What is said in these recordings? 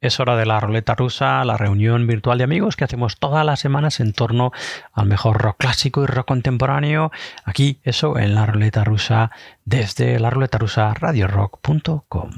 Es hora de la ruleta rusa, la reunión virtual de amigos que hacemos todas las semanas en torno al mejor rock clásico y rock contemporáneo. Aquí, eso, en la ruleta rusa, desde la ruleta rusa radiorock.com.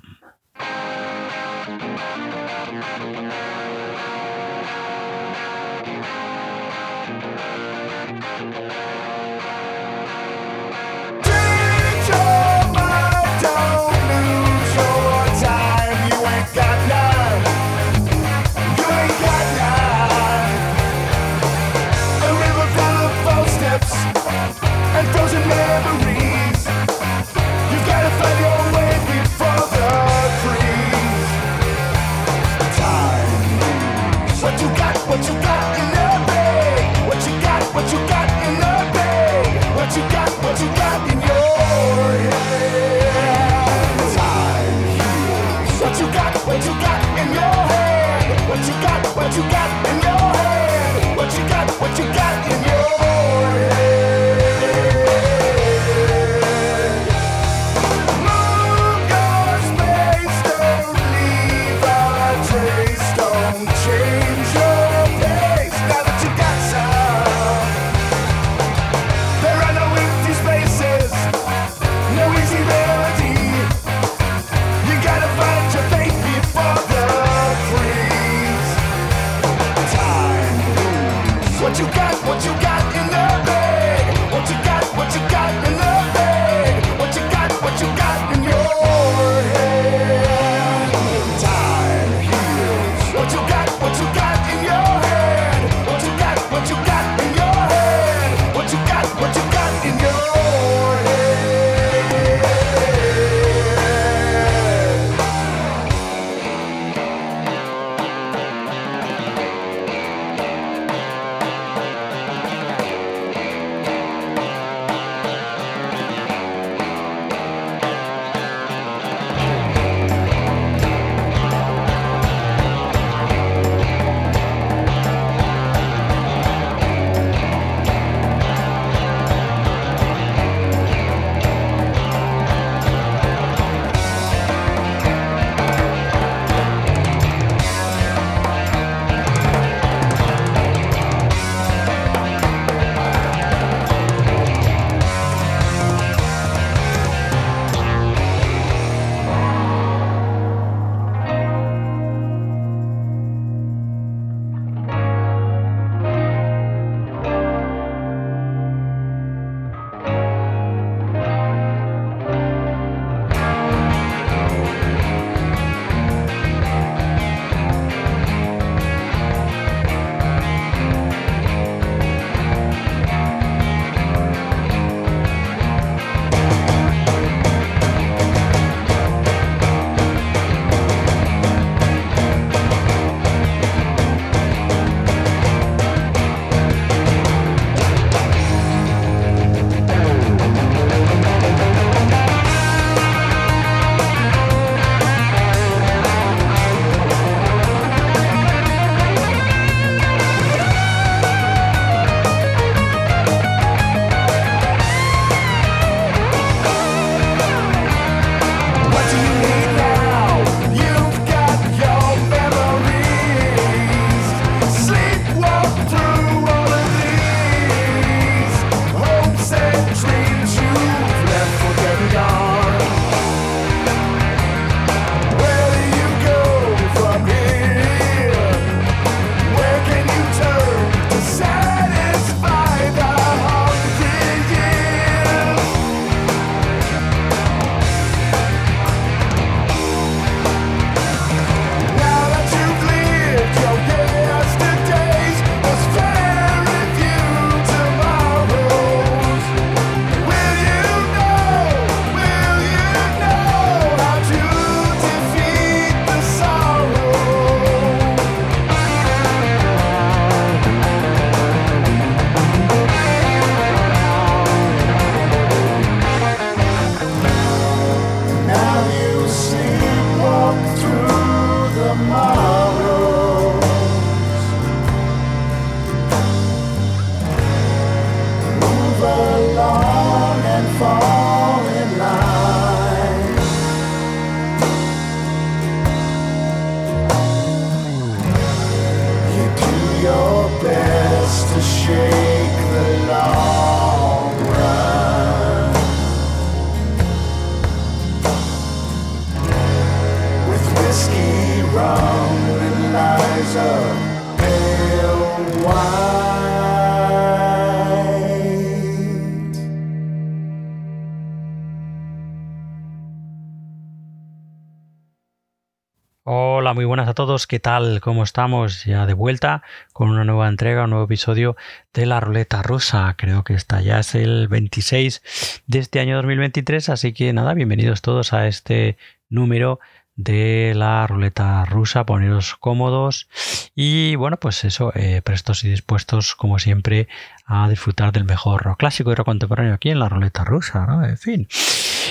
muy buenas a todos. ¿Qué tal? ¿Cómo estamos? Ya de vuelta con una nueva entrega, un nuevo episodio de la ruleta rusa. Creo que esta ya es el 26 de este año 2023, así que nada, bienvenidos todos a este número de la ruleta rusa, poneros cómodos y bueno, pues eso, eh, prestos y dispuestos como siempre a disfrutar del mejor clásico y rock contemporáneo aquí en la ruleta rusa, ¿no? En fin.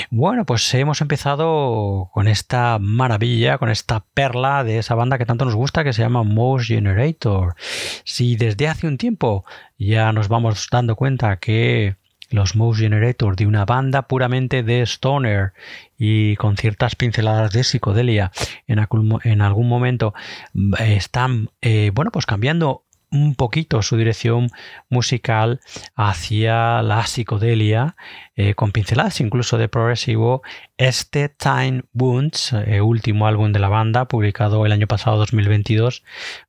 Bueno, pues hemos empezado con esta maravilla, con esta perla de esa banda que tanto nos gusta que se llama Mouse Generator. Si desde hace un tiempo ya nos vamos dando cuenta que los Mouse Generator de una banda puramente de stoner y con ciertas pinceladas de psicodelia en, algún momento eh, están eh, bueno pues cambiando un poquito su dirección musical hacia la psicodelia, eh, con pinceladas incluso de progresivo. Este Time Wounds, eh, último álbum de la banda, publicado el año pasado 2022,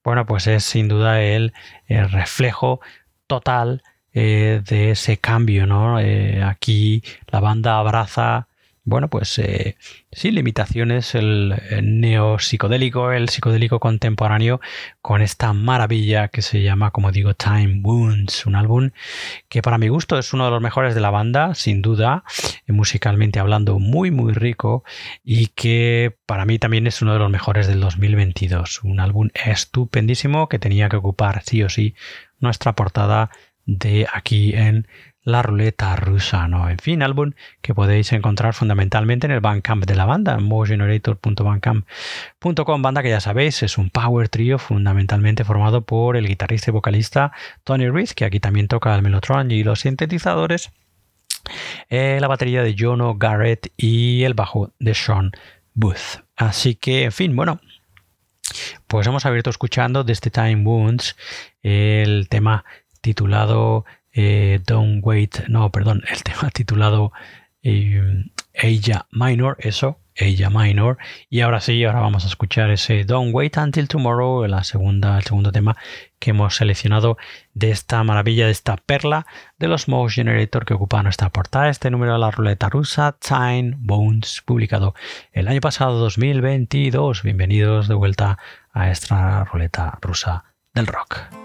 bueno, pues es sin duda el, reflejo total eh, de ese cambio, ¿no? aquí la banda abraza bueno, pues eh, sin limitaciones, el, neopsicodélico, el psicodélico contemporáneo, con esta maravilla que se llama, como digo, Time Wounds, un álbum que para mi gusto es uno de los mejores de la banda, sin duda, musicalmente hablando, muy, muy rico, y que para mí también es uno de los mejores del 2022. Un álbum estupendísimo que tenía que ocupar sí o sí nuestra portada de aquí en la ruleta rusa, ¿no? En fin, álbum que podéis encontrar fundamentalmente en el Bandcamp de la banda, motiongenerator.bandcamp.com, banda que ya sabéis es un power trio fundamentalmente formado por el guitarrista y vocalista Tony Reed, que aquí también toca el melotron y los sintetizadores, eh, la batería de Jono Garrett y el bajo de Sean Booth. Así que, en fin, bueno, pues hemos abierto escuchando desde Time Wounds el tema titulado eh, Don't Wait, no, perdón, el tema titulado eh, Ella Minor, eso, Ella Minor. Y ahora sí, ahora vamos a escuchar ese Don't Wait Until Tomorrow, el segundo tema que hemos seleccionado de esta maravilla, de esta perla de los Mouse Generator que ocupa nuestra portada, este número de la ruleta rusa, Time Bones, publicado el año pasado, 2022. Bienvenidos de vuelta a esta ruleta rusa del rock.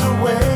Tomorrow.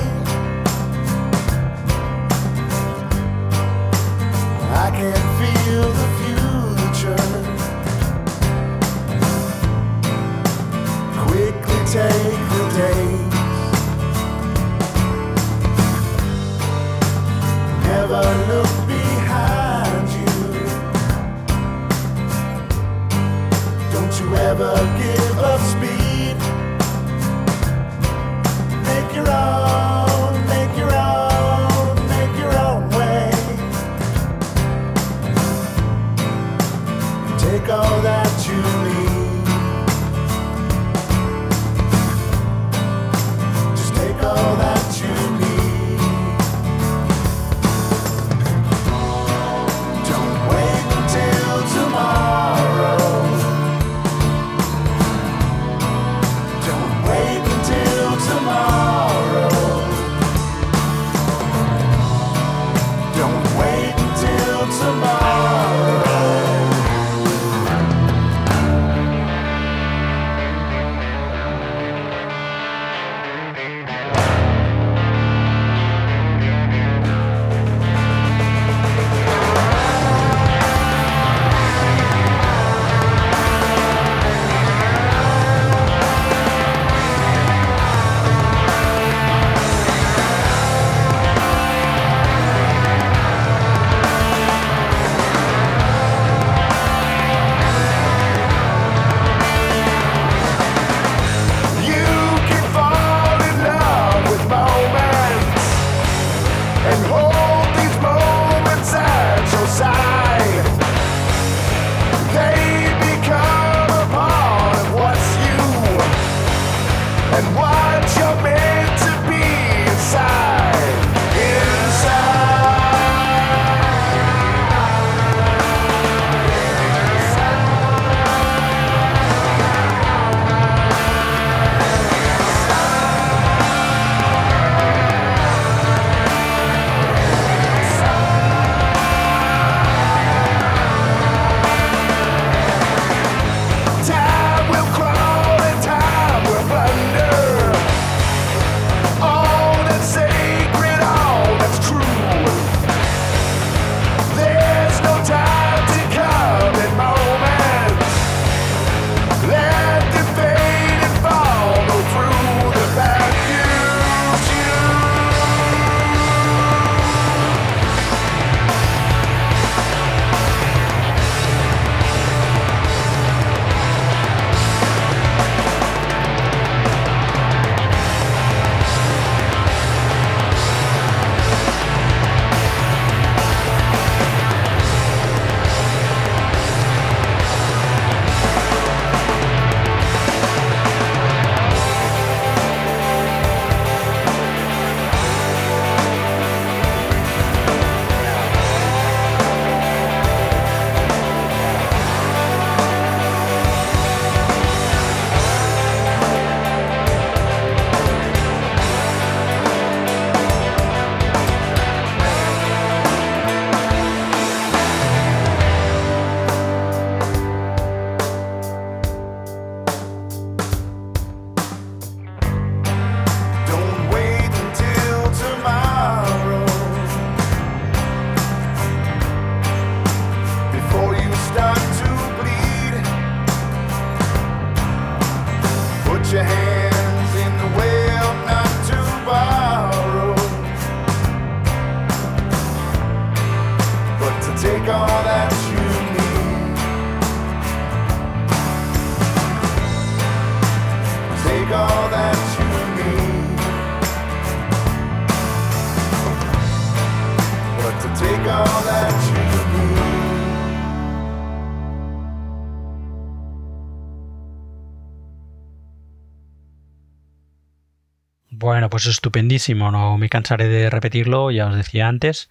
Pues estupendísimo, no me cansaré de repetirlo, ya os decía antes,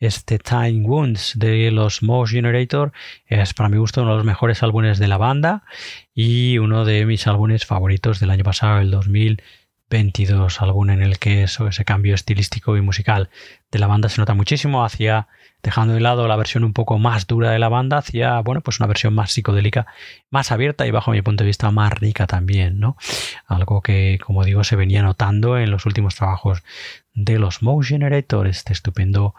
este Time Wounds de los Mouse Generator es para mi gusto uno de los mejores álbumes de la banda y uno de mis álbumes favoritos del año pasado, el 2022, álbum en el que eso, ese cambio estilístico y musical de la banda se nota muchísimo hacia dejando de lado la versión un poco más dura de la banda hacia, bueno, pues una versión más psicodélica, más abierta y bajo mi punto de vista más rica también, ¿no? Algo que, como digo, se venía notando en los últimos trabajos de los Mouse Generator, este estupendo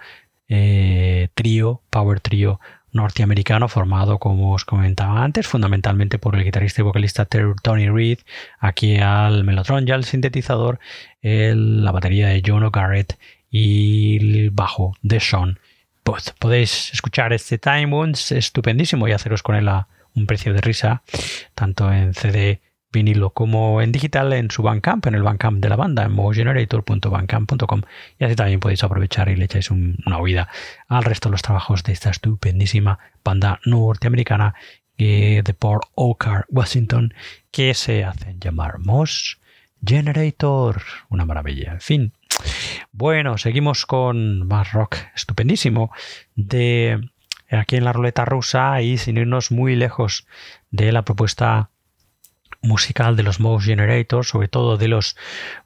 eh, trío, power trío norteamericano formado, como os comentaba antes, fundamentalmente por el guitarrista y vocalista Tony Reed, aquí al melotron y al sintetizador, la batería de John O'Garrett y el bajo de Sean pues podéis escuchar este Time Wounds estupendísimo y haceros con él a un precio de risa, tanto en CD vinilo como en digital en su Bandcamp, en el Bandcamp de la banda, en mogenerator.bandcamp.com y así también podéis aprovechar y le echáis una oída al resto de los trabajos de esta estupendísima banda norteamericana eh, de Port Oak, Washington, que se hacen llamar Moss Generator. Una maravilla. En fin, bueno, seguimos con más rock estupendísimo de aquí en la ruleta rusa y sin irnos muy lejos de la propuesta musical de los Mouse Generator, sobre todo de los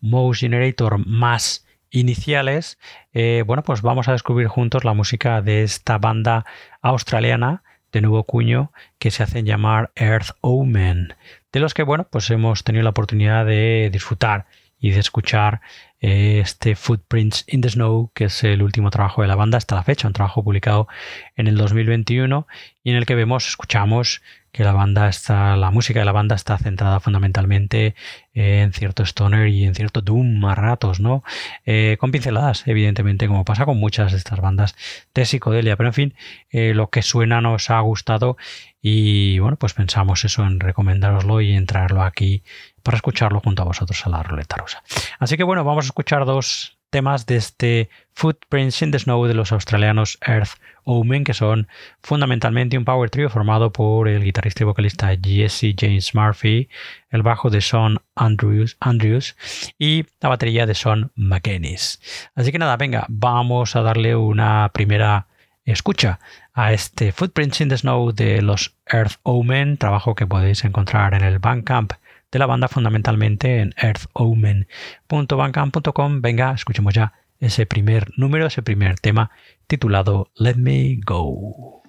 Mouse Generator más iniciales, eh, bueno, pues vamos a descubrir juntos la música de esta banda australiana de nuevo cuño que se hacen llamar Earth Omen, de los que, bueno, pues hemos tenido la oportunidad de disfrutar y de escuchar eh, este Footprints in the Snow, que es el último trabajo de la banda hasta la fecha, un trabajo publicado en el 2021 y en el que vemos, escuchamos que la banda está, la música de la banda está centrada fundamentalmente en cierto stoner y en cierto doom a ratos, ¿no? Eh, con pinceladas, evidentemente, como pasa con muchas de estas bandas de psicodelia, pero en fin, eh, lo que suena nos ha gustado y bueno, pues pensamos eso en recomendároslo y en traerlo aquí para escucharlo junto a vosotros a la ruleta rusa. Así que bueno, vamos a escuchar dos temas de este Footprints in the Snow de los australianos Earth Omen, que son fundamentalmente un power trio formado por el guitarrista y vocalista Jesse James Murphy, el bajo de Sean Andrews, Andrews y la batería de Sean McGinnis. Así que nada, venga, vamos a darle una primera escucha a este Footprints in the Snow de los Earth Omen, trabajo que podéis encontrar en el Bandcamp de la banda fundamentalmente en earthomen.bandcamp.com. Venga, escuchemos ya ese primer número, ese primer tema titulado Let Me Go.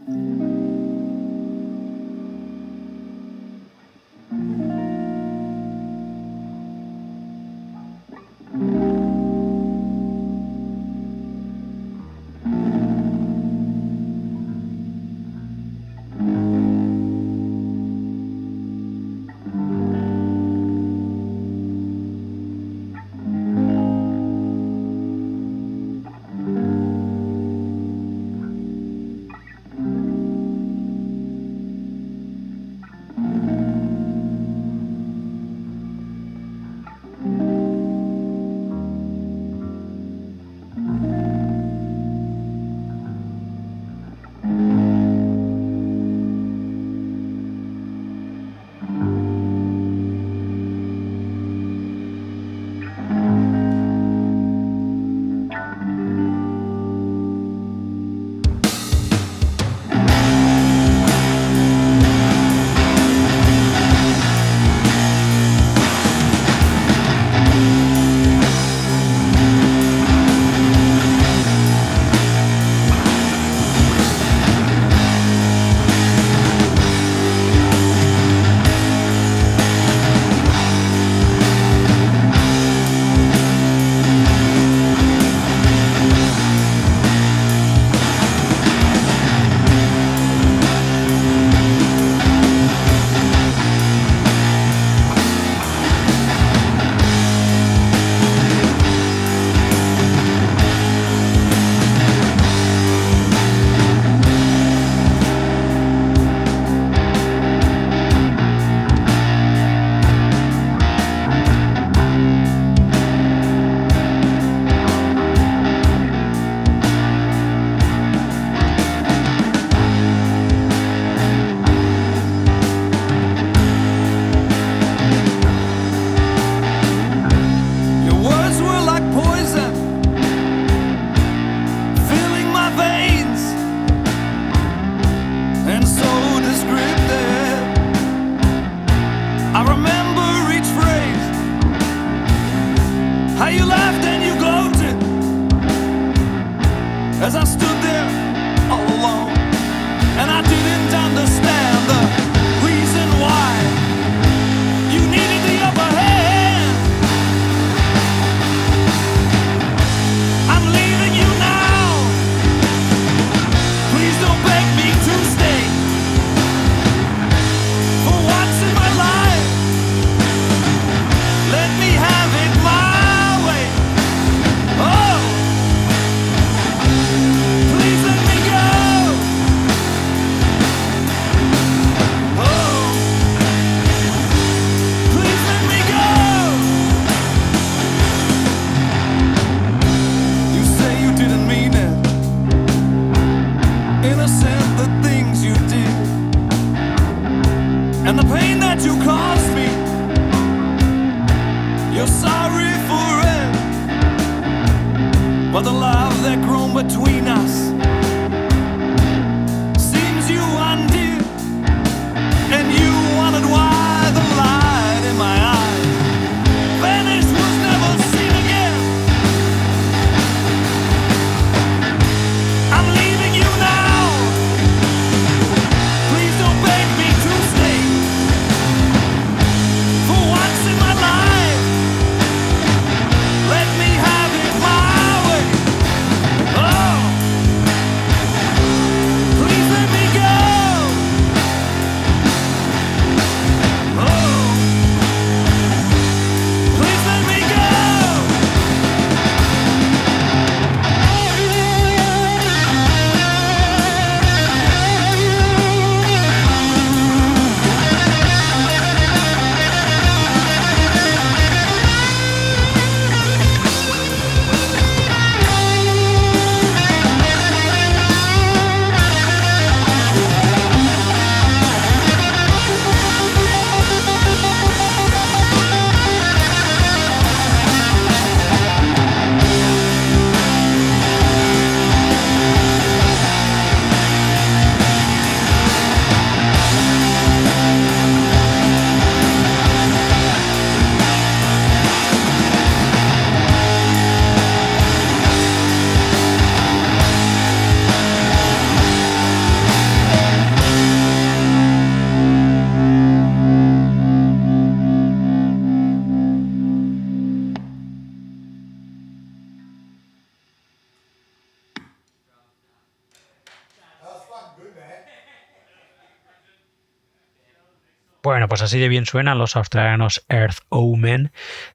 Pues así de bien suenan los australianos Earth Omen,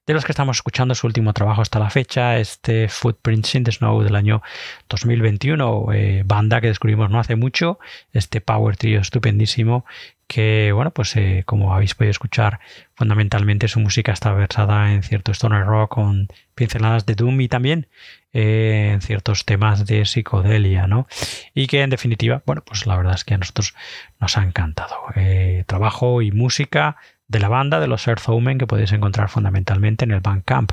de los que estamos escuchando su último trabajo hasta la fecha, este Footprints in the Snow del año 2021, eh, banda que descubrimos no hace mucho, este power trio estupendísimo que, bueno, pues eh, como habéis podido escuchar, fundamentalmente su música está versada en cierto stoner rock con pinceladas de doom y también eh, en ciertos temas de psicodelia, ¿no? Y que en definitiva, bueno, pues la verdad es que a nosotros nos ha encantado. Eh, trabajo y música de la banda de los Earth Omen que podéis encontrar fundamentalmente en el Bandcamp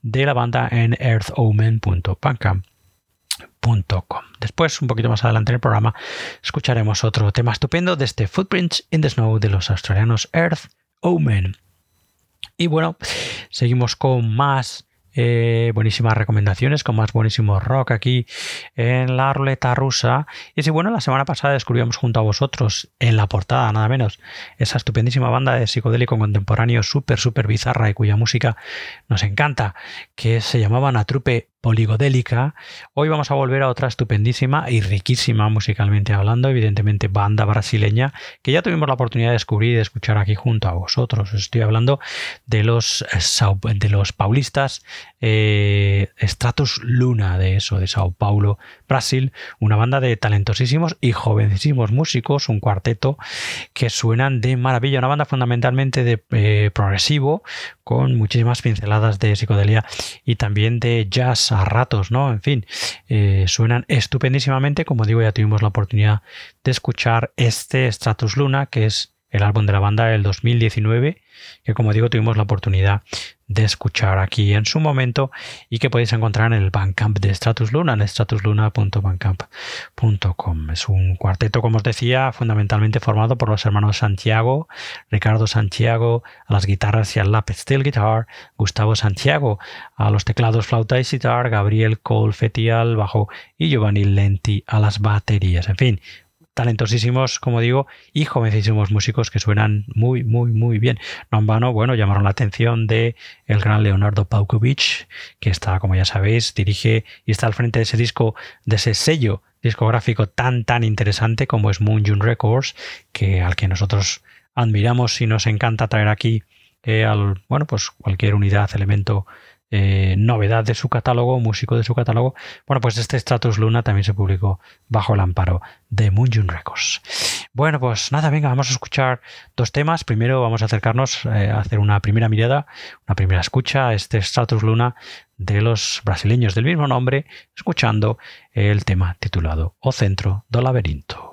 de la banda en Después, un poquito más adelante en el programa, escucharemos otro tema estupendo de este Footprints in the Snow de los australianos Earth Omen. Y bueno, seguimos con más eh, buenísimas recomendaciones, con más buenísimo rock aquí en la ruleta rusa. Y si bueno, la semana pasada descubrimos junto a vosotros en la portada, nada menos, esa estupendísima banda de psicodélico contemporáneo súper, súper bizarra y cuya música nos encanta, que se llamaba Natrupe poligodélica. Hoy vamos a volver a otra estupendísima y riquísima musicalmente hablando, evidentemente banda brasileña, que ya tuvimos la oportunidad de descubrir y de escuchar aquí junto a vosotros. Estoy hablando de los, de los paulistas eh, Stratus Luna, de eso, de Sao Paulo, Brasil, una banda de talentosísimos y jovencísimos músicos, un cuarteto que suenan de maravilla, una banda fundamentalmente de eh, progresivo, con muchísimas pinceladas de psicodelia y también de jazz a ratos, ¿no? En fin, eh, suenan estupendísimamente. Como digo, ya tuvimos la oportunidad de escuchar este Stratus Luna, que es el álbum de la banda del 2019, que como digo tuvimos la oportunidad de escuchar aquí en su momento y que podéis encontrar en el Bandcamp de Stratus Luna, en stratusluna.bandcamp.com. Es un cuarteto, como os decía, fundamentalmente formado por los hermanos Santiago, Ricardo Santiago a las guitarras y al lap steel guitar, Gustavo Santiago a los teclados flauta y sitar, Gabriel Cole al bajo y Giovanni Lenti a las baterías. En fin, talentosísimos, como digo, y jovencísimos músicos que suenan muy, muy, muy bien. No en vano, bueno, llamaron la atención de el gran Leonardo Paukovic, que está, como ya sabéis, dirige y está al frente de ese disco, de ese sello discográfico tan, tan interesante como es Moon June Records, que al que nosotros admiramos y nos encanta traer aquí eh, al, bueno, pues cualquier unidad, elemento eh, novedad de su catálogo, músico de su catálogo. Bueno, pues este Stratus Luna también se publicó bajo el amparo de Moonjun Records. Bueno, pues nada, venga, vamos a escuchar dos temas. Primero vamos a acercarnos eh, a hacer una primera mirada, una primera escucha a este Stratus Luna de los brasileños del mismo nombre, escuchando el tema titulado O Centro do Laberinto.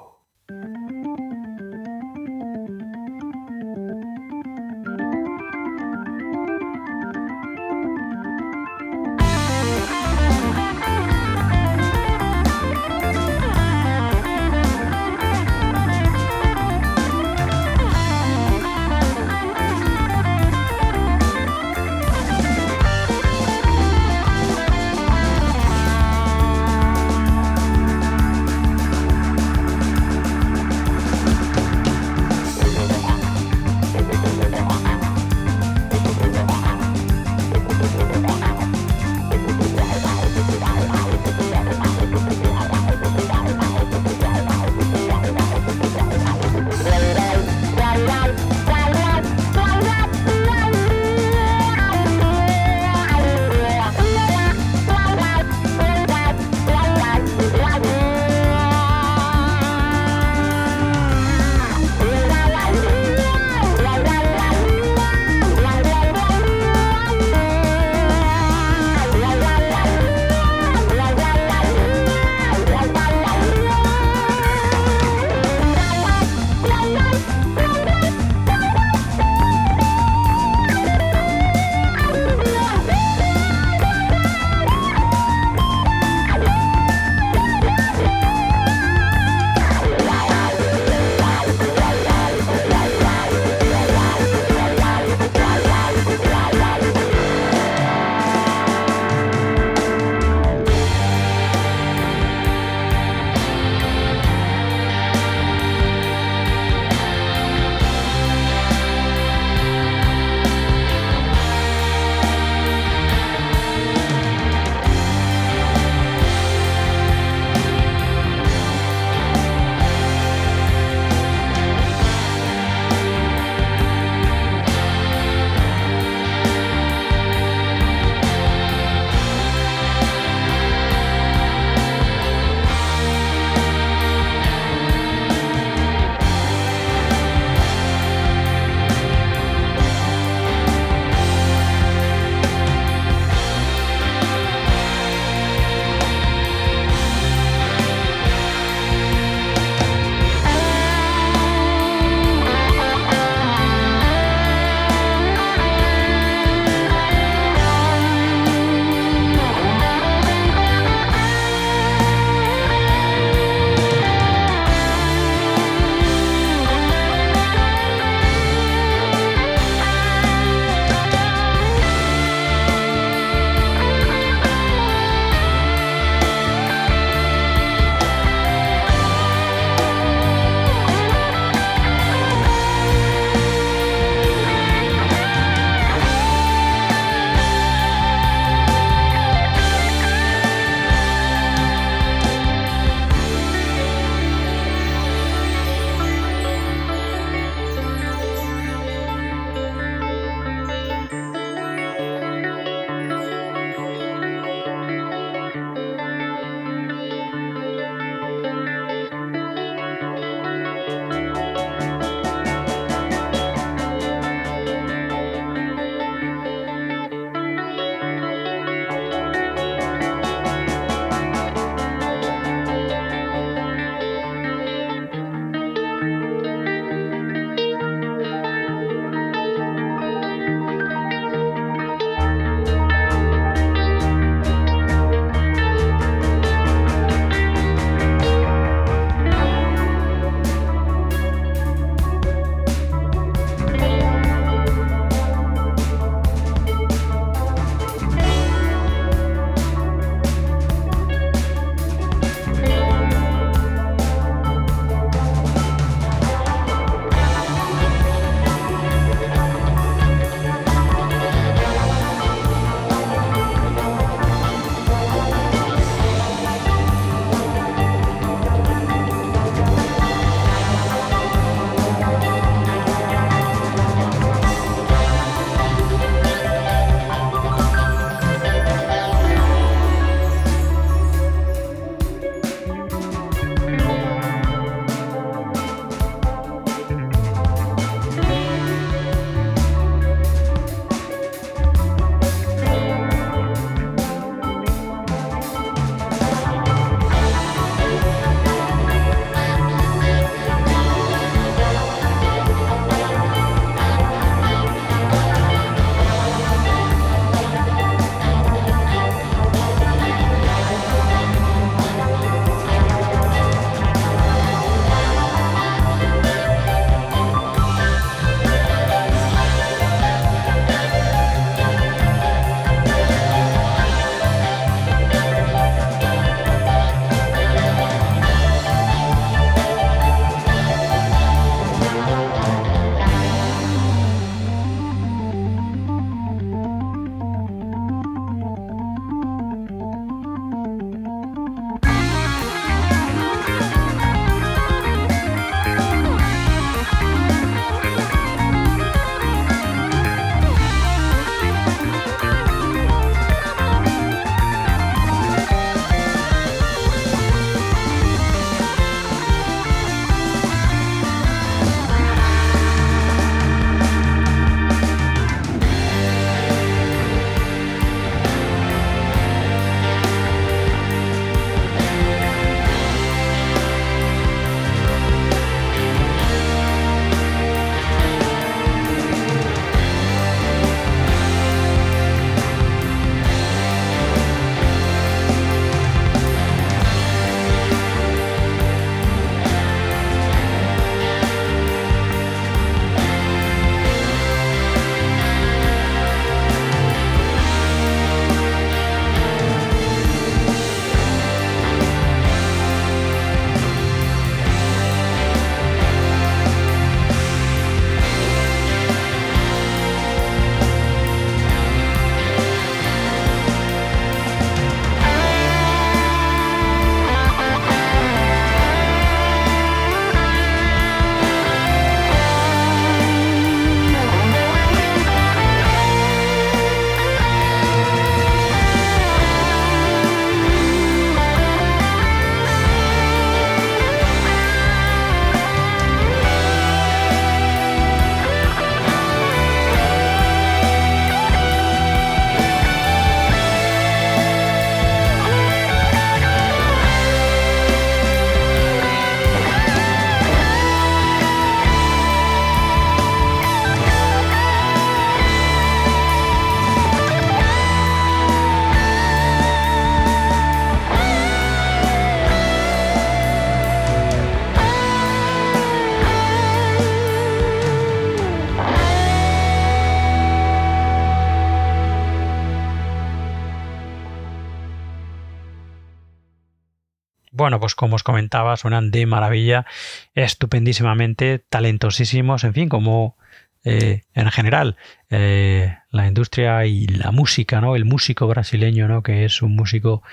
Bueno, pues como os comentaba, suenan de maravilla, estupendísimamente, talentosísimos, en fin, como eh, en general eh, la industria y la música, ¿no? El músico brasileño, ¿no? Que es un músico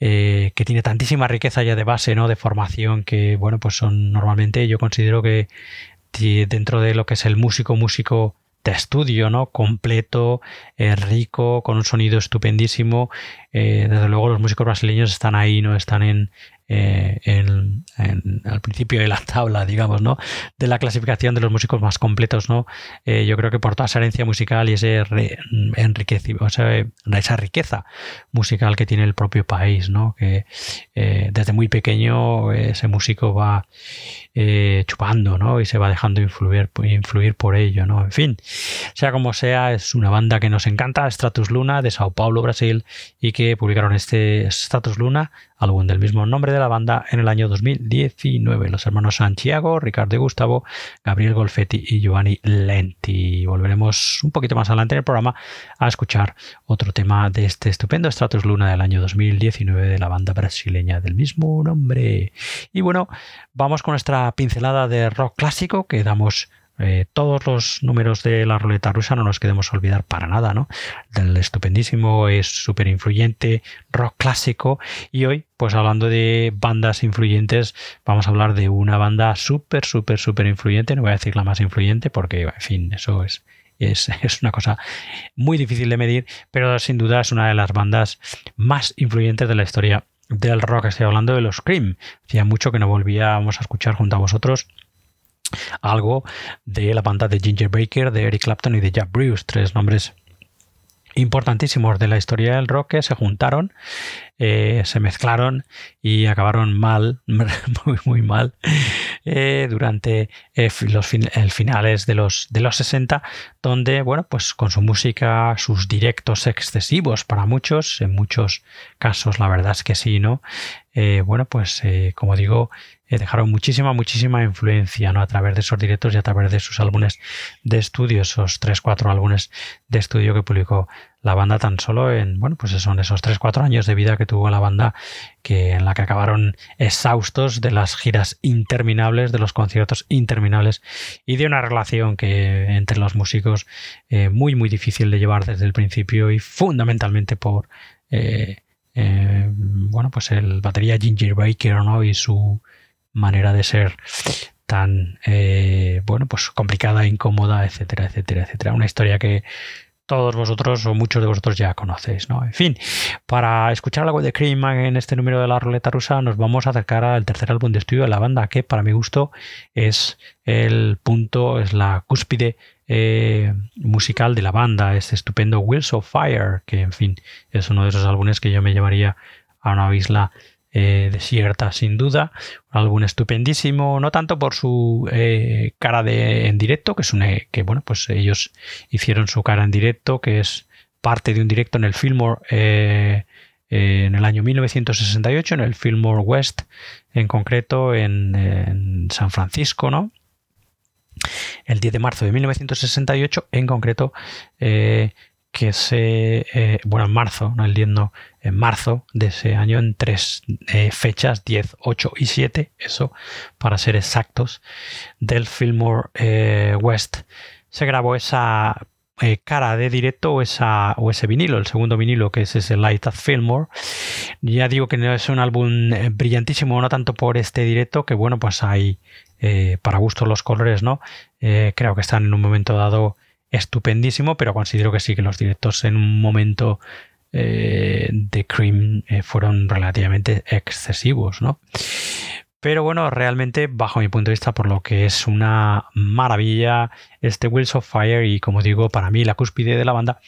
eh, que tiene tantísima riqueza ya de base, ¿no? De formación que, bueno, pues son normalmente, yo considero que dentro de lo que es el músico, músico de estudio, ¿no? Completo, rico, con un sonido estupendísimo. desde luego los músicos brasileños están ahí, ¿no? Están en, eh, al principio de la tabla, digamos, ¿no? De la clasificación de los músicos más completos, ¿no? Eh, yo creo que por toda esa herencia musical y ese o sea, esa riqueza musical que tiene el propio país, ¿no? Que eh, desde muy pequeño ese músico va chupando, ¿no? Y se va dejando influir, influir por ello, ¿no? En fin, sea como sea, es una banda que nos encanta, Stratus Luna, de Sao Paulo, Brasil, y que publicaron este Stratus Luna álbum del mismo nombre de la banda en el año 2019. Los hermanos Santiago, Ricardo y Gustavo, Gabriel Golfetti y Giovanni Lenti. Volveremos un poquito más adelante en el programa a escuchar otro tema de este estupendo Stratus Luna del año 2019 de la banda brasileña del mismo nombre. Y bueno, vamos con nuestra pincelada de rock clásico que damos eh, todos los números de la ruleta rusa no nos queremos olvidar para nada, ¿no? Del estupendísimo, es súper influyente rock clásico. Y hoy, pues hablando de bandas influyentes, vamos a hablar de una banda súper, súper, súper influyente. No voy a decir la más influyente porque, en fin, eso es, es, es, una cosa muy difícil de medir, pero sin duda es una de las bandas más influyentes de la historia del rock. Estoy hablando de los Cream. Hacía mucho que no volvíamos a escuchar junto a vosotros algo de la banda de Ginger Baker, de Eric Clapton y de Jack Bruce, tres nombres importantísimos de la historia del rock que se juntaron, eh, se mezclaron y acabaron mal, muy muy mal, eh, durante eh, los finales de los, de los 60, donde, bueno, pues con su música, sus directos excesivos para muchos, en muchos casos la verdad es que sí, ¿no? bueno, pues como digo, eh, dejaron muchísima, muchísima influencia ¿no? a través de esos directos y a través de sus álbumes de estudio, esos 3-4 álbumes de estudio que publicó la banda tan solo en, bueno, pues son esos 3-4 años de vida que tuvo la banda que, en la que acabaron exhaustos de las giras interminables, de los conciertos interminables y de una relación que entre los músicos eh, muy, muy difícil de llevar desde el principio y fundamentalmente por... Eh, bueno, pues el batería Ginger Baker ¿no? y su manera de ser tan, eh, bueno, pues complicada, incómoda, etcétera, etcétera, etcétera. Una historia que todos vosotros o muchos de vosotros ya conocéis, ¿no? En fin, para escuchar algo de Cream en este número de la ruleta rusa, nos vamos a acercar al tercer álbum de estudio de la banda, que para mi gusto es el punto, es la cúspide eh, musical de la banda, este estupendo Wheels of Fire, que en fin, es uno de esos álbumes que yo me llevaría a una isla eh, desierta, sin duda. Un álbum estupendísimo, no tanto por su eh, cara de, en directo, que es un, que bueno, pues ellos hicieron su cara en directo, que es parte de un directo en el Fillmore eh, en el año 1968, en el Fillmore West, en concreto en, San Francisco, ¿no? El 10 de marzo de 1968, en concreto, que se, eh, bueno, en marzo, no el 10, no, en marzo de ese año, en tres eh, fechas, 10, 8 y 7, eso para ser exactos, del Fillmore eh, West, se grabó esa cara de directo o, esa, o ese vinilo, el segundo vinilo que es ese Light at Fillmore. Ya digo que no es un álbum brillantísimo, no tanto por este directo, que bueno, pues hay para gusto los colores, ¿no? creo que están en un momento dado estupendísimo, pero considero que sí que los directos en un momento eh, de Cream eh, fueron relativamente excesivos, ¿no? Pero bueno, realmente, bajo mi punto de vista, por lo que es una maravilla este Wheels of Fire y como digo, para mí la cúspide de la banda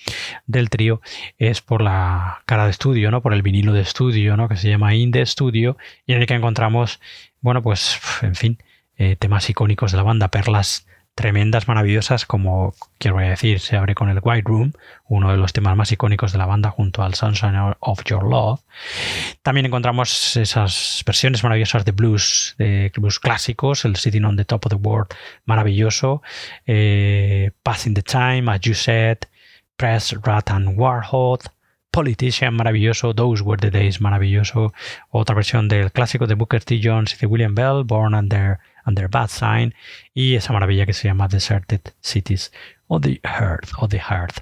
del trío es por la cara de estudio, ¿no? Por el vinilo de estudio, ¿no? Que se llama In the Studio y en el que encontramos, bueno, pues, en fin, eh, temas icónicos de la banda, perlas tremendas, maravillosas, como quiero decir, se abre con el White Room, uno de los temas más icónicos de la banda junto al Sunshine of Your Love. También encontramos esas versiones maravillosas de blues, de blues clásicos, el Sitting on the Top of the World, maravilloso, eh, Passing the Time, As You Said, Press, Rat and Warhol, Politician maravilloso, Those Were the Days maravilloso, otra versión del clásico de Booker T. Jones y de William Bell, Born Under, Under Bad Sign, y esa maravilla que se llama Deserted Cities o The Hearth, o The Hearth.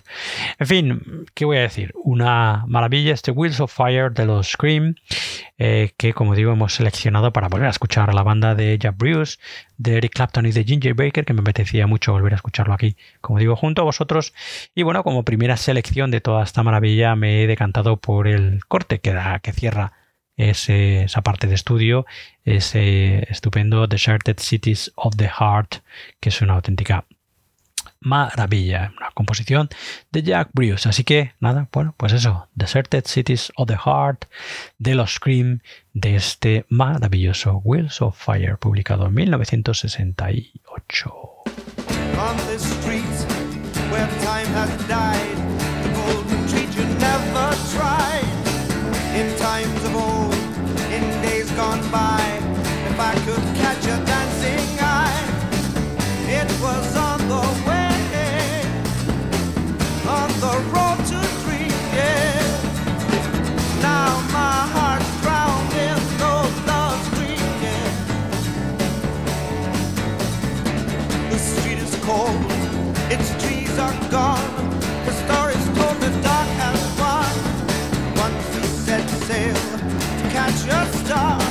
En fin, ¿qué voy a decir? Una maravilla este Wheels of Fire de los Scream, eh, que como digo hemos seleccionado para volver a escuchar a la banda de Jack Bruce, de Eric Clapton y de Ginger Baker, que me apetecía mucho volver a escucharlo aquí, como digo, junto a vosotros. Y bueno, como primera selección de toda esta maravilla me he decantado por el corte que, da, que cierra esa parte de estudio, ese estupendo Deserted Cities of the Heart, que es una auténtica maravilla, una composición de Jack Bruce. Así que nada, bueno, pues eso, Deserted Cities of the Heart de los Scream de este maravilloso Wheels of Fire publicado en 1968. on. The by, if I could catch a dancing eye, it was on the way, on the road to dream. Yeah. Now my heart's drowned in those love's dream. Yeah. The street is cold, its trees are gone. The story's told, the dark has won. Once we set sail to catch a star.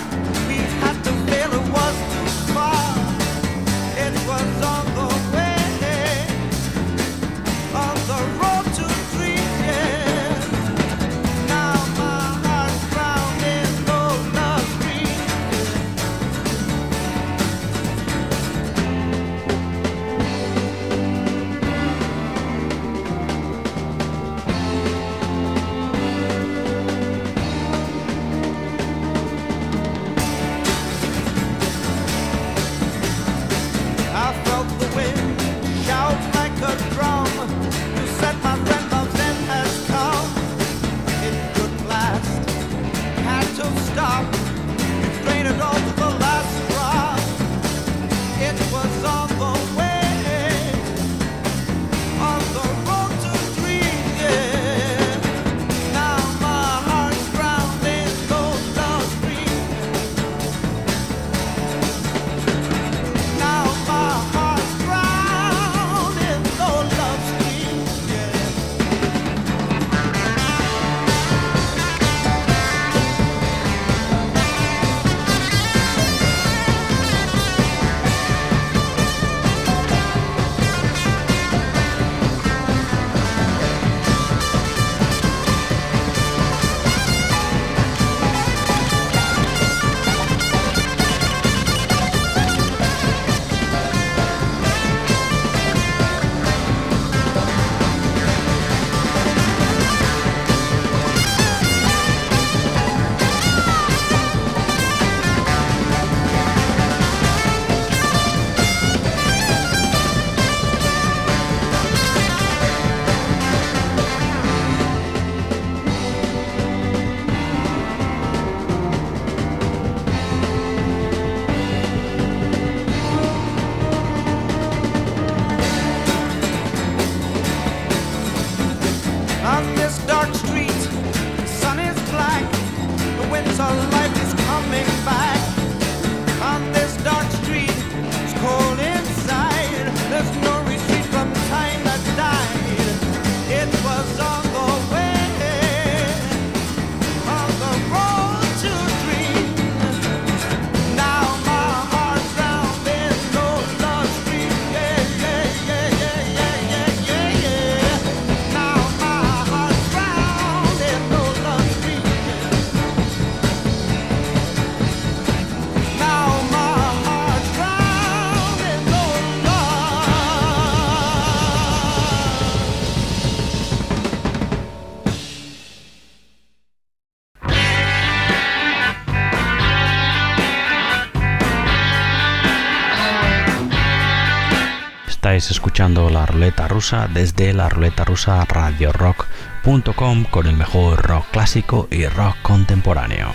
Estáis escuchando la ruleta rusa desde la ruleta rusa Radio Rock con el mejor rock clásico y rock contemporáneo.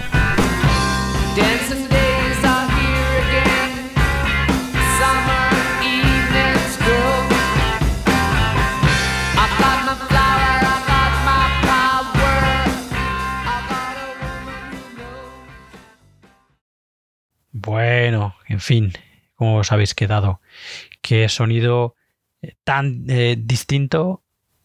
Bueno, en fin, ¿cómo os habéis quedado? Qué sonido eh, tan eh, distinto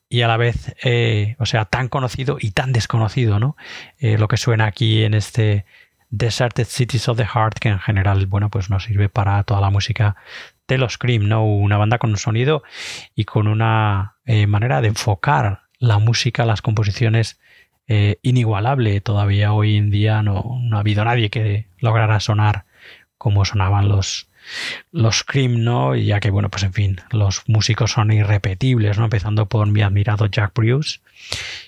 y a la vez, eh, o sea, tan conocido y tan desconocido, ¿no? Lo que suena aquí en este Deserted Cities of the Heart, que en general, bueno, pues nos sirve para toda la música de los Cream, ¿no? Una banda con un sonido y con una manera de enfocar la música, las composiciones inigualable. Todavía hoy en día no, no ha habido nadie que lograra sonar como sonaban los, los Cream, ¿no? Ya que, bueno, pues en fin, los músicos son irrepetibles, ¿no? Empezando por mi admirado Jack Bruce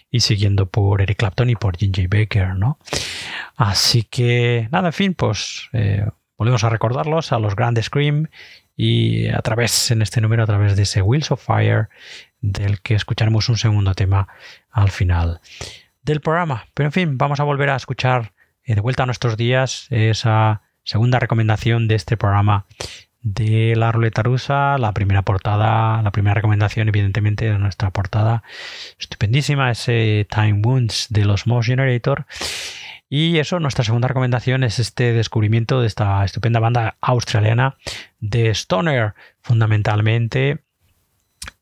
y siguiendo por Eric Clapton y por Ginger Baker, ¿no? Así que, nada, en fin, pues eh, volvemos a recordarlos a los grandes Cream y a través, en este número, a través de ese Wheels of Fire, del que escucharemos un segundo tema al final del programa. Pero en fin, vamos a volver a escuchar eh, de vuelta a nuestros días esa segunda recomendación de este programa de la ruleta rusa, la primera portada, la primera recomendación evidentemente de nuestra portada estupendísima, ese Time Wounds de los Mouse Generator. Y eso, nuestra segunda recomendación es este descubrimiento de esta estupenda banda australiana de Stoner, fundamentalmente,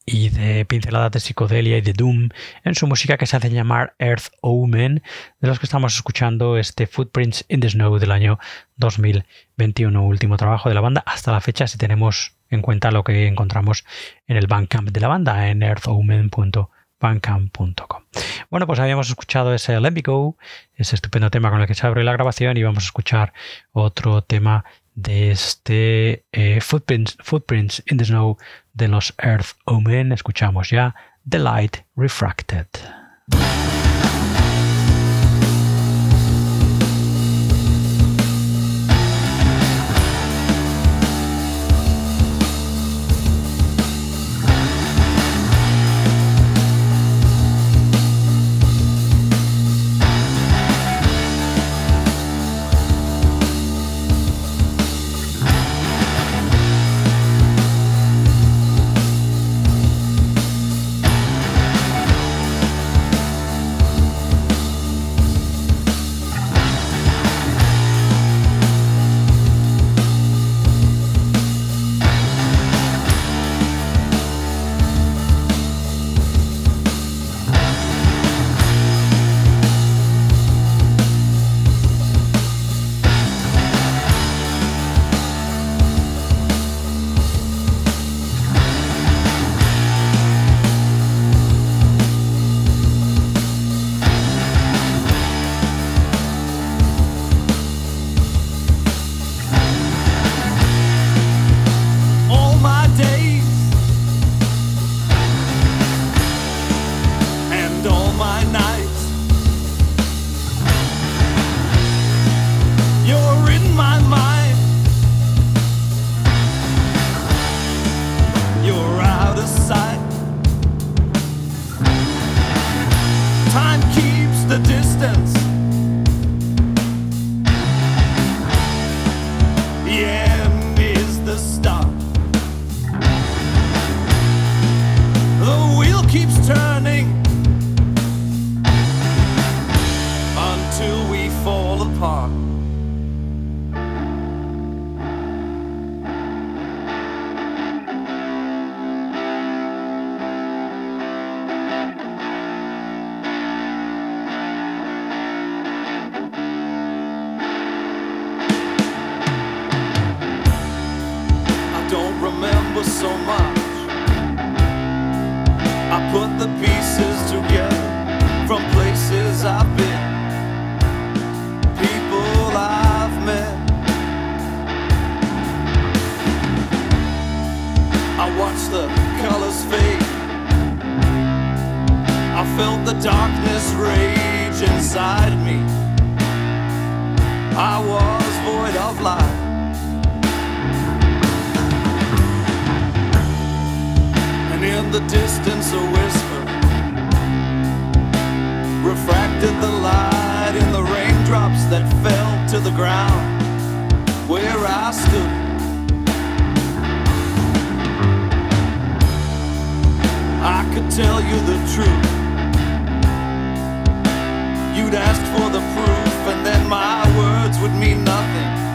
y de pinceladas de psicodelia y de doom en su música que se hace llamar Earth Omen, de los que estamos escuchando este Footprints in the Snow del año 2021, último trabajo de la banda hasta la fecha si tenemos en cuenta lo que encontramos en el Bandcamp de la banda en earthomen.bandcamp.com. Bueno, pues habíamos escuchado ese Let Me Go, ese estupendo tema con el que se abre la grabación y vamos a escuchar otro tema de este eh, Footprints, Footprints in the Snow de los Earth Omen. Escuchamos ya The Light Refracted. Put the pieces together from places I've been, people I've met. I watched the colors fade. I felt the darkness rage inside me. I was void of life. In the distance a whisper refracted the light in the raindrops that fell to the ground where I stood. I could tell you the truth. You'd ask for the proof, and then my words would mean nothing.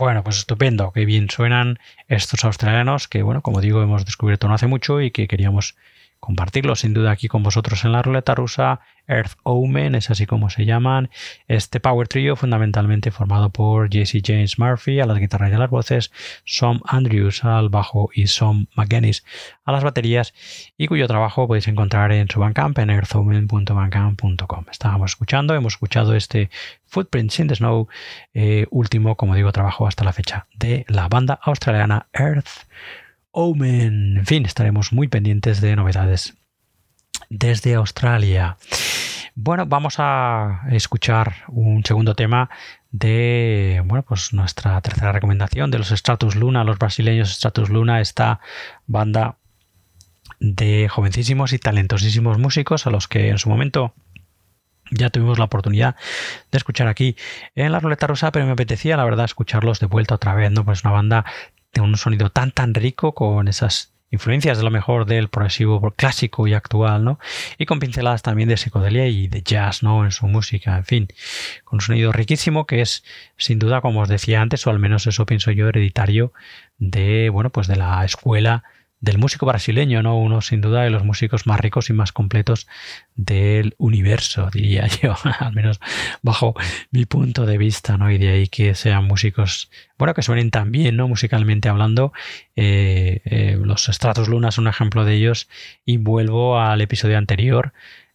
Bueno, pues estupendo, qué bien suenan estos australianos que, bueno, como digo, hemos descubierto no hace mucho y que queríamos compartirlo sin duda aquí con vosotros en la ruleta rusa. Earth Omen es así como se llaman. Este Power Trio fundamentalmente formado por Jesse James Murphy a las guitarras y a las voces, Som Andrews al bajo y Som McGuinness a las baterías y cuyo trabajo podéis encontrar en su Bandcamp en earthomen.bandcamp.com. Estábamos escuchando, hemos escuchado este Footprints in the Snow, eh, último, como digo, trabajo hasta la fecha de la banda australiana Earth Omen. En fin, estaremos muy pendientes de novedades desde Australia. Bueno, vamos a escuchar un segundo tema de bueno, pues nuestra tercera recomendación de los Stratus Luna, los brasileños Stratus Luna, esta banda de jovencísimos y talentosísimos músicos a los que en su momento ya tuvimos la oportunidad de escuchar aquí en la ruleta rosa, pero me apetecía la verdad escucharlos de vuelta otra vez, ¿no? Pues una banda de un sonido tan tan rico con esas influencias de lo mejor del progresivo clásico y actual, ¿no? Y con pinceladas también de psicodelia y de jazz, ¿no? En su música, en fin, con un sonido riquísimo que es sin duda, como os decía antes, o al menos eso pienso yo, hereditario de, bueno, pues de la escuela del músico brasileño, ¿no? Uno sin duda de los músicos más ricos y más completos del universo, diría yo, al menos bajo mi punto de vista, ¿no? Y de ahí que sean músicos, bueno, que suenen tan bien, ¿no? Musicalmente hablando. Eh, eh, los Stratos Luna son un ejemplo de ellos. Y vuelvo al episodio anterior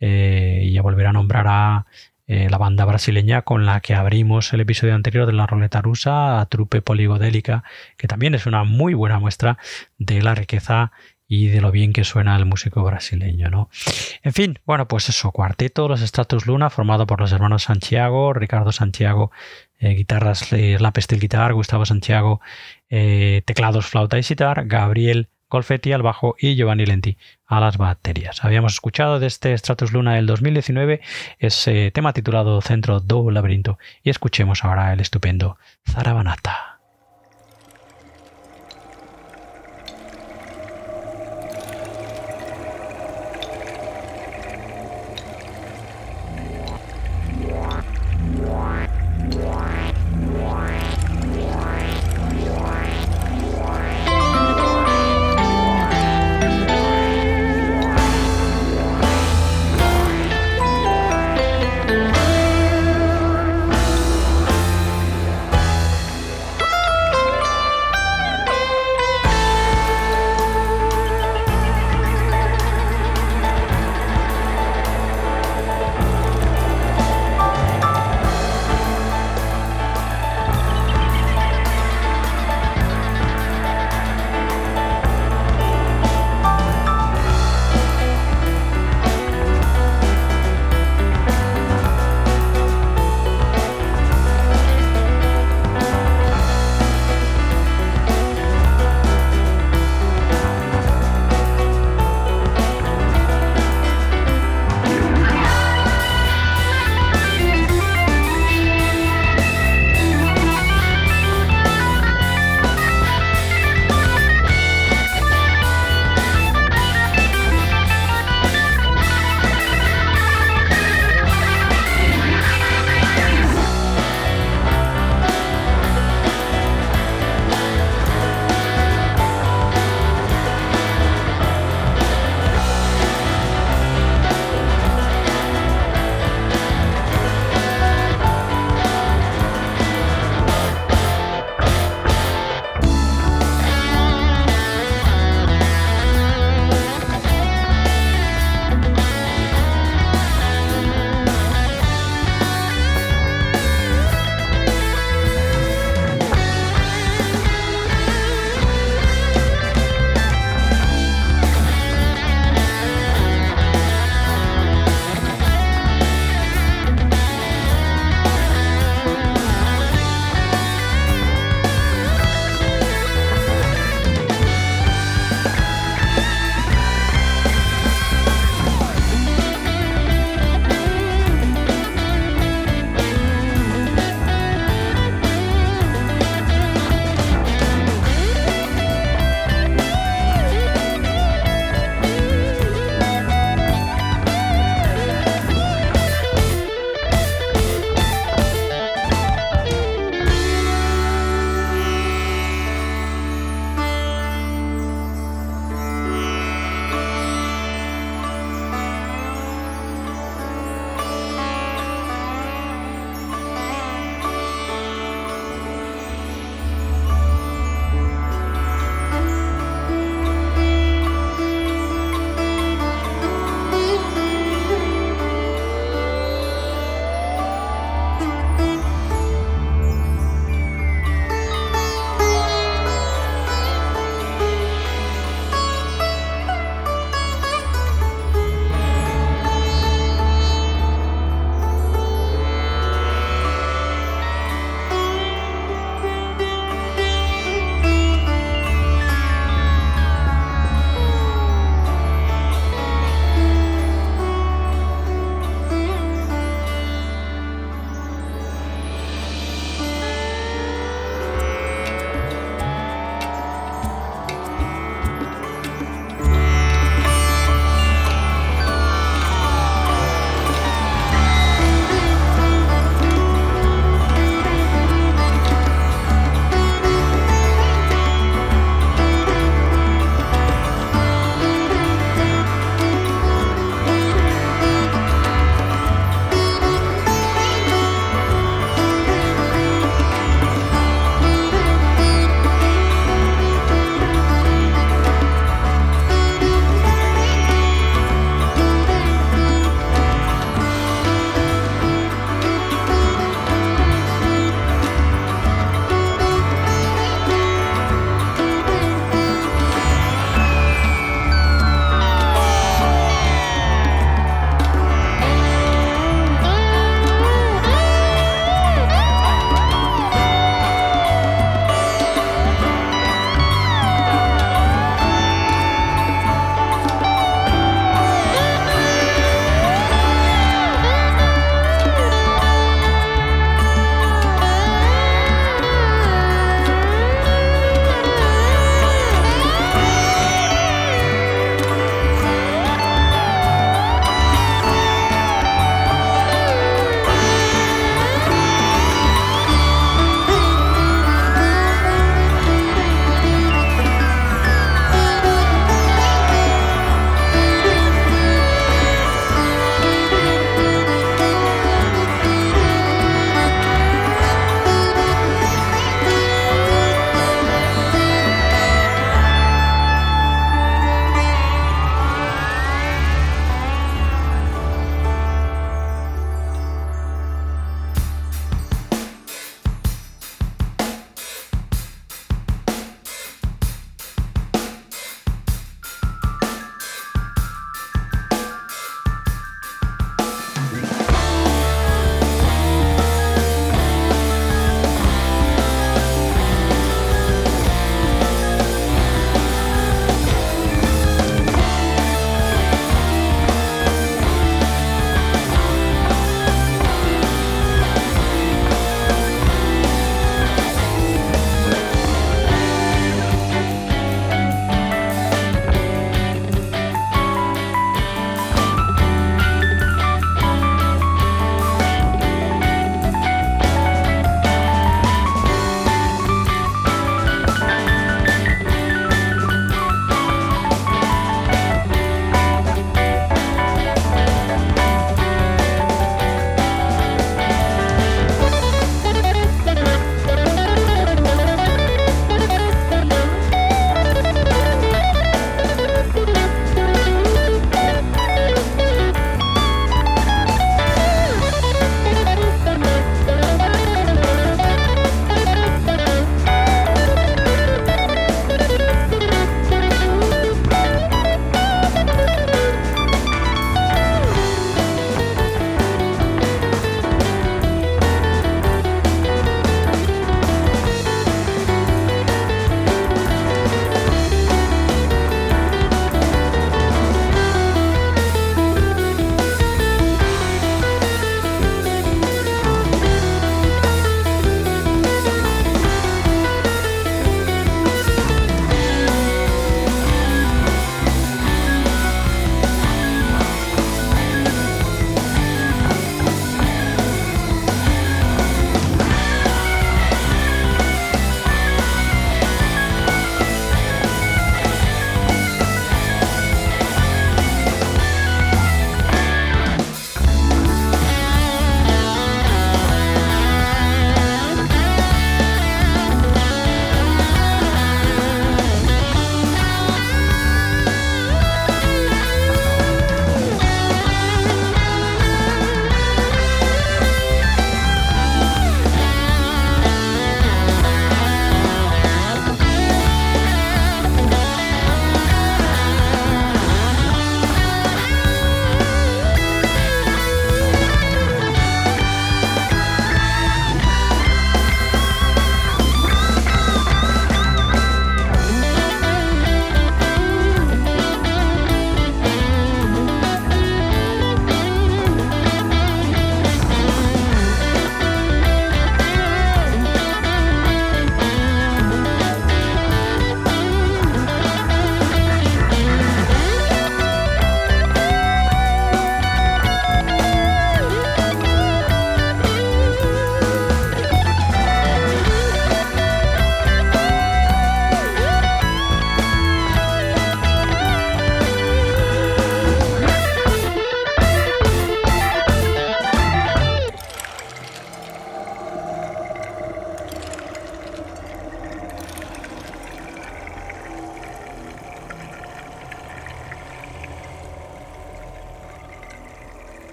eh, y a volver a nombrar a eh, la banda brasileña con la que abrimos el episodio anterior de la roleta rusa, Trupe Poligodélica, que también es una muy buena muestra de la riqueza y de lo bien que suena el músico brasileño, ¿no? En fin, bueno, pues eso, cuarteto, los Stratus Luna, formado por los hermanos Santiago, Ricardo Santiago, eh, guitarras, eh, pestil guitar, Gustavo Santiago, teclados, flauta y sitar, Gabriel Colfetti al bajo y Giovanni Lenti a las baterías. Habíamos escuchado de este Stratus Luna del 2019 ese tema titulado Centro do Laberinto y escuchemos ahora el estupendo Zarabanata.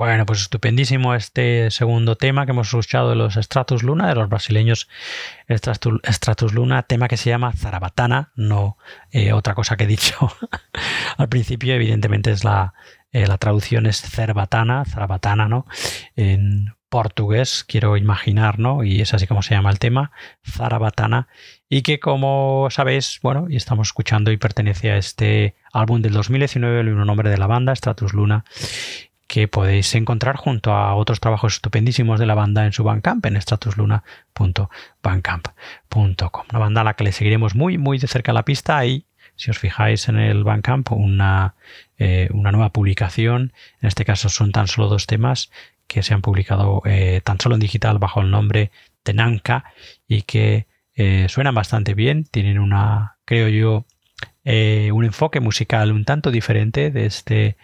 Bueno, pues estupendísimo este segundo tema que hemos escuchado de los Stratus Luna, de los brasileños Stratus, Luna, tema que se llama Zarabatana, no eh, otra cosa que he dicho al principio, evidentemente es la, eh, la traducción es Cerbatana, Zarabatana, ¿no? En portugués, quiero imaginar, ¿no? Y es así como se llama el tema, Zarabatana, y que como sabéis, bueno, y estamos escuchando y pertenece a este álbum del 2019, el mismo nombre de la banda, Stratus Luna, que podéis encontrar junto a otros trabajos estupendísimos de la banda en su Bandcamp, en stratusluna.bandcamp.com. Una banda a la que le seguiremos muy, muy de cerca la pista y si os fijáis en el Bandcamp, una, eh, una nueva publicación, en este caso son tan solo dos temas que se han publicado eh, tan solo en digital bajo el nombre de Nanka y que eh, suenan bastante bien, tienen una, creo yo, un enfoque musical un tanto diferente de este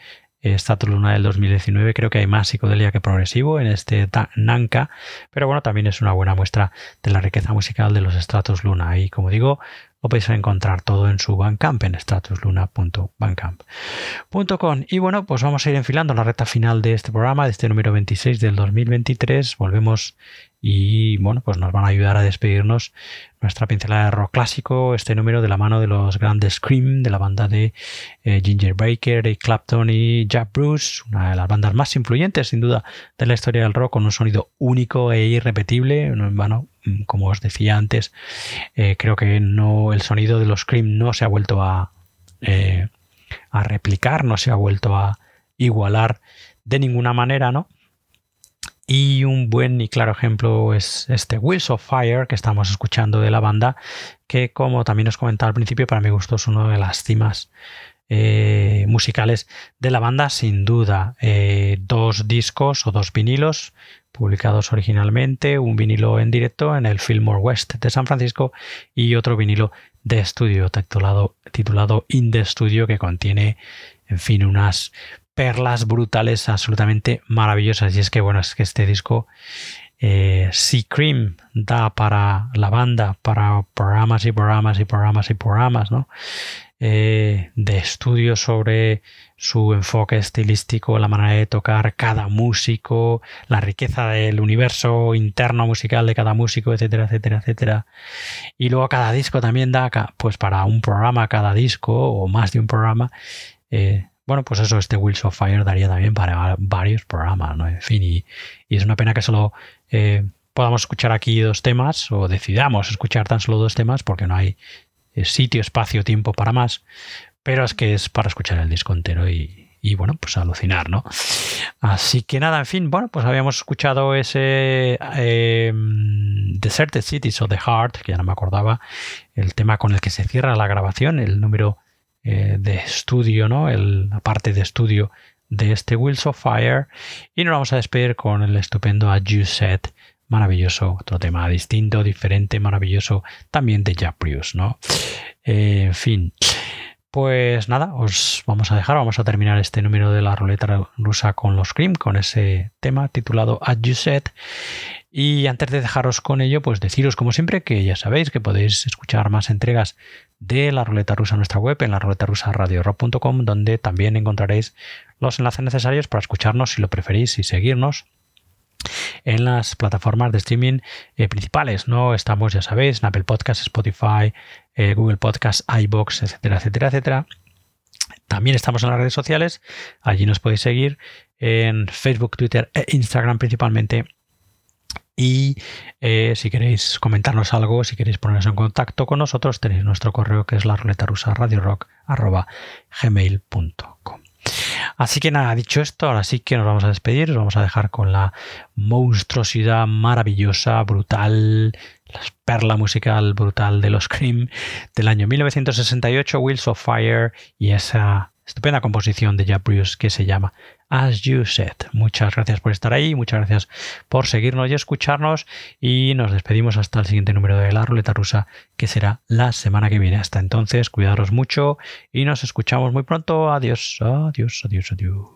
Status Luna del 2019. Creo que hay más psicodelia que progresivo en este Nanka, pero bueno, también es una buena muestra de la riqueza musical de los Stratus Luna. Y como digo, lo podéis encontrar todo en su Bandcamp en stratusluna.bandcamp.com. Y bueno, pues vamos a ir enfilando la recta final de este programa, de este número 26 del 2023. Volvemos y bueno, pues nos van a ayudar a despedirnos nuestra pincelada de rock clásico, este número de la mano de los grandes Scream, de la banda de eh, Ginger Baker, Eric Clapton y Jack Bruce, una de las bandas más influyentes sin duda de la historia del rock, con un sonido único e irrepetible. Bueno, como os decía antes, eh, creo que no el sonido de los Scream no se ha vuelto a, eh, a replicar, no se ha vuelto a igualar de ninguna manera, ¿no? Y un buen y claro ejemplo es este Wheels of Fire que estamos escuchando de la banda, que como también os comentaba al principio, para mi gusto es una de las cimas eh, musicales de la banda, sin duda. Eh, dos discos o dos vinilos publicados originalmente, un vinilo en directo en el Fillmore West de San Francisco y otro vinilo de estudio titulado, titulado In the Studio que contiene, en fin, unas perlas brutales absolutamente maravillosas. Y es que, bueno, es que este disco, eh, si Cream da para la banda, para programas y programas y programas y programas, ¿no? Eh, de estudio sobre su enfoque estilístico, la manera de tocar cada músico, la riqueza del universo interno musical de cada músico, etcétera, etcétera, etcétera. Y luego cada disco también da, pues para un programa cada disco o más de un programa, eh, bueno, pues eso, este Wheels of Fire daría también para varios programas, ¿no? En fin, y, es una pena que solo eh, podamos escuchar aquí dos temas o decidamos escuchar tan solo dos temas porque no hay eh, sitio, espacio, tiempo para más, pero es que es para escuchar el disco entero y, bueno, pues alucinar, ¿no? Así que nada, en fin, bueno, pues habíamos escuchado ese eh, Deserted Cities of the Heart, que ya no me acordaba, el tema con el que se cierra la grabación, el número eh, de estudio, ¿no? El, la parte de estudio de este Wheels of Fire. Y nos vamos a despedir con el estupendo A Set, maravilloso, otro tema distinto, diferente, maravilloso, también de Jack ¿no? Eh, en fin. Pues nada, os vamos a dejar, vamos a terminar este número de la ruleta rusa con los Scream, con ese tema titulado As You Said. Y antes de dejaros con ello, pues deciros como siempre que ya sabéis que podéis escuchar más entregas de la ruleta rusa en nuestra web, en la ruleta rusa donde también encontraréis los enlaces necesarios para escucharnos si lo preferís y seguirnos en las plataformas de streaming eh, principales. No estamos, ya sabéis, en Apple Podcasts, Spotify, eh, Google Podcasts, iBox, etcétera, etcétera, etcétera. También estamos en las redes sociales. Allí nos podéis seguir en Facebook, Twitter e Instagram principalmente y eh, si queréis comentarnos algo, si queréis poneros en contacto con nosotros, tenéis nuestro correo que es la ruleta rusa radio rock gmail.com. Así que nada, dicho esto, ahora sí que nos vamos a despedir, nos vamos a dejar con la monstruosidad maravillosa, brutal, la perla musical brutal de los Cream del año 1968, Wheels of Fire y esa estupenda composición de Jack Bruce que se llama As You Said. Muchas gracias por estar ahí, muchas gracias por seguirnos y escucharnos y nos despedimos hasta el siguiente número de la ruleta rusa que será la semana que viene. Hasta entonces, cuidaros mucho y nos escuchamos muy pronto. Adiós, adiós, adiós, adiós.